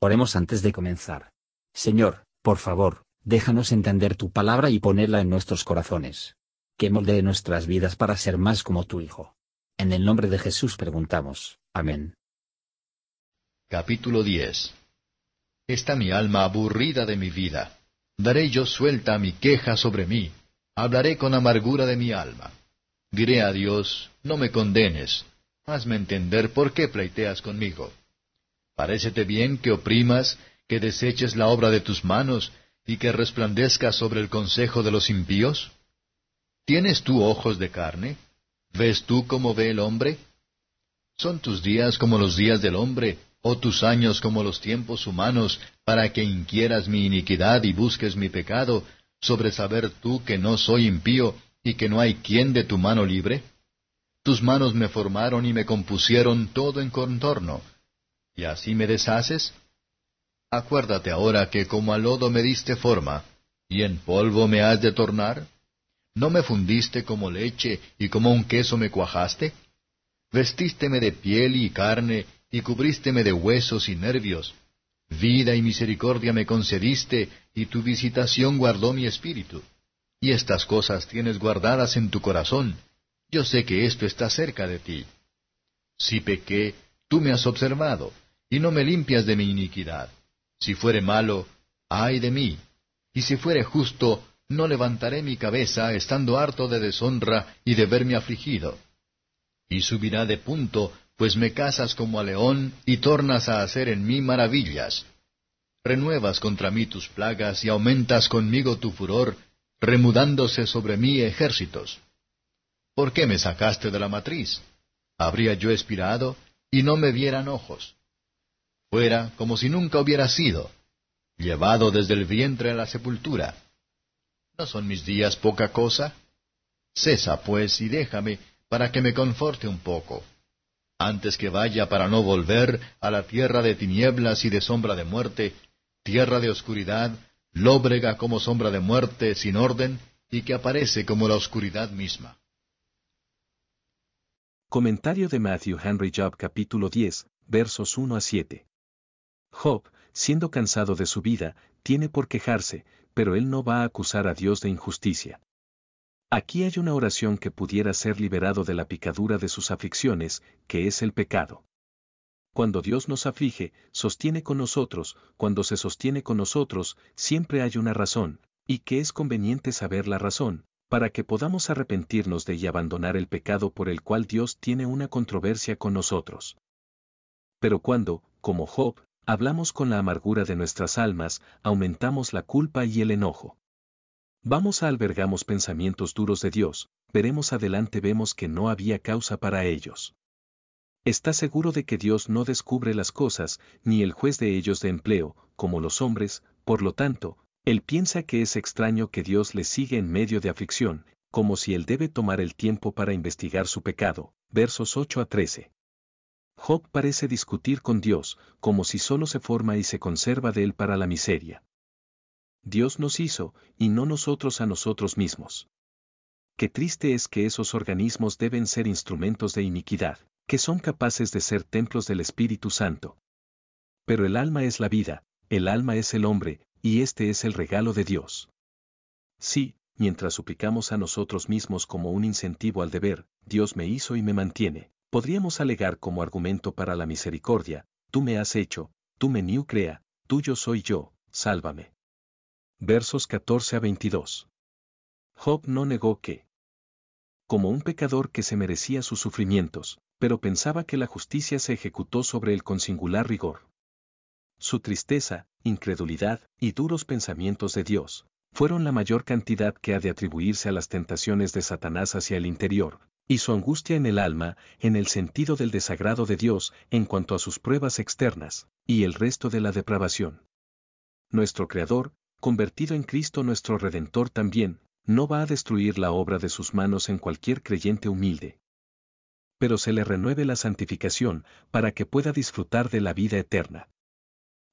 Oremos antes de comenzar. Señor, por favor, déjanos entender tu palabra y ponerla en nuestros corazones. Que moldee nuestras vidas para ser más como tu Hijo. En el nombre de Jesús preguntamos. Amén. Capítulo 10 Está mi alma aburrida de mi vida. Daré yo suelta a mi queja sobre mí. Hablaré con amargura de mi alma. Diré a Dios, no me condenes. Hazme entender por qué pleiteas conmigo. ¿Parécete bien que oprimas, que deseches la obra de tus manos, y que resplandezcas sobre el consejo de los impíos? ¿Tienes tú ojos de carne? ¿Ves tú como ve el hombre? ¿Son tus días como los días del hombre, o tus años como los tiempos humanos, para que inquieras mi iniquidad y busques mi pecado, sobre saber tú que no soy impío, y que no hay quien de tu mano libre? Tus manos me formaron y me compusieron todo en contorno ¿Y así me deshaces? Acuérdate ahora que como al lodo me diste forma, y en polvo me has de tornar. ¿No me fundiste como leche y como un queso me cuajaste? Vestísteme de piel y carne, y cubrísteme de huesos y nervios. Vida y misericordia me concediste, y tu visitación guardó mi espíritu. Y estas cosas tienes guardadas en tu corazón. Yo sé que esto está cerca de ti. Si pequé, tú me has observado y no me limpias de mi iniquidad. Si fuere malo, ay de mí. Y si fuere justo, no levantaré mi cabeza, estando harto de deshonra y de verme afligido. Y subirá de punto, pues me casas como a león, y tornas a hacer en mí maravillas. Renuevas contra mí tus plagas, y aumentas conmigo tu furor, remudándose sobre mí ejércitos. ¿Por qué me sacaste de la matriz? ¿Habría yo expirado, y no me vieran ojos? Fuera como si nunca hubiera sido, llevado desde el vientre a la sepultura. ¿No son mis días poca cosa? Cesa, pues, y déjame, para que me conforte un poco, antes que vaya para no volver a la tierra de tinieblas y de sombra de muerte, tierra de oscuridad, lóbrega como sombra de muerte, sin orden, y que aparece como la oscuridad misma. Comentario de Matthew Henry Job capítulo 10, versos 1 a 7. Job, siendo cansado de su vida, tiene por quejarse, pero él no va a acusar a Dios de injusticia. Aquí hay una oración que pudiera ser liberado de la picadura de sus aflicciones, que es el pecado. Cuando Dios nos aflige, sostiene con nosotros, cuando se sostiene con nosotros, siempre hay una razón, y que es conveniente saber la razón, para que podamos arrepentirnos de y abandonar el pecado por el cual Dios tiene una controversia con nosotros. Pero cuando, como Job, hablamos con la amargura de nuestras almas, aumentamos la culpa y el enojo. Vamos a albergamos pensamientos duros de Dios, veremos adelante vemos que no había causa para ellos. Está seguro de que Dios no descubre las cosas, ni el juez de ellos de empleo, como los hombres, por lo tanto, él piensa que es extraño que Dios le sigue en medio de aflicción, como si él debe tomar el tiempo para investigar su pecado. Versos 8 a 13. Job parece discutir con Dios, como si solo se forma y se conserva de él para la miseria. Dios nos hizo, y no nosotros a nosotros mismos. Qué triste es que esos organismos deben ser instrumentos de iniquidad, que son capaces de ser templos del Espíritu Santo. Pero el alma es la vida, el alma es el hombre, y este es el regalo de Dios. Sí, mientras suplicamos a nosotros mismos como un incentivo al deber, Dios me hizo y me mantiene, Podríamos alegar como argumento para la misericordia, tú me has hecho, tú me new crea, tuyo soy yo, sálvame. Versos 14 a 22. Job no negó que, como un pecador que se merecía sus sufrimientos, pero pensaba que la justicia se ejecutó sobre él con singular rigor. Su tristeza, incredulidad y duros pensamientos de Dios, fueron la mayor cantidad que ha de atribuirse a las tentaciones de Satanás hacia el interior, y su angustia en el alma, en el sentido del desagrado de Dios en cuanto a sus pruebas externas, y el resto de la depravación. Nuestro Creador, convertido en Cristo nuestro Redentor también, no va a destruir la obra de sus manos en cualquier creyente humilde. Pero se le renueve la santificación para que pueda disfrutar de la vida eterna.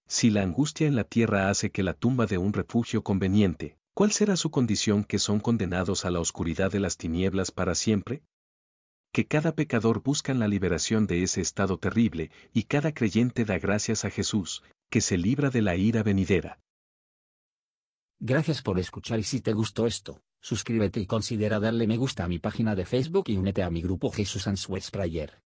Si la angustia en la tierra hace que la tumba de un refugio conveniente, ¿cuál será su condición que son condenados a la oscuridad de las tinieblas para siempre? Que cada pecador busca la liberación de ese estado terrible, y cada creyente da gracias a Jesús, que se libra de la ira venidera. Gracias por escuchar y si te gustó esto, suscríbete y considera darle me gusta a mi página de Facebook y únete a mi grupo Jesús Answers Prayer.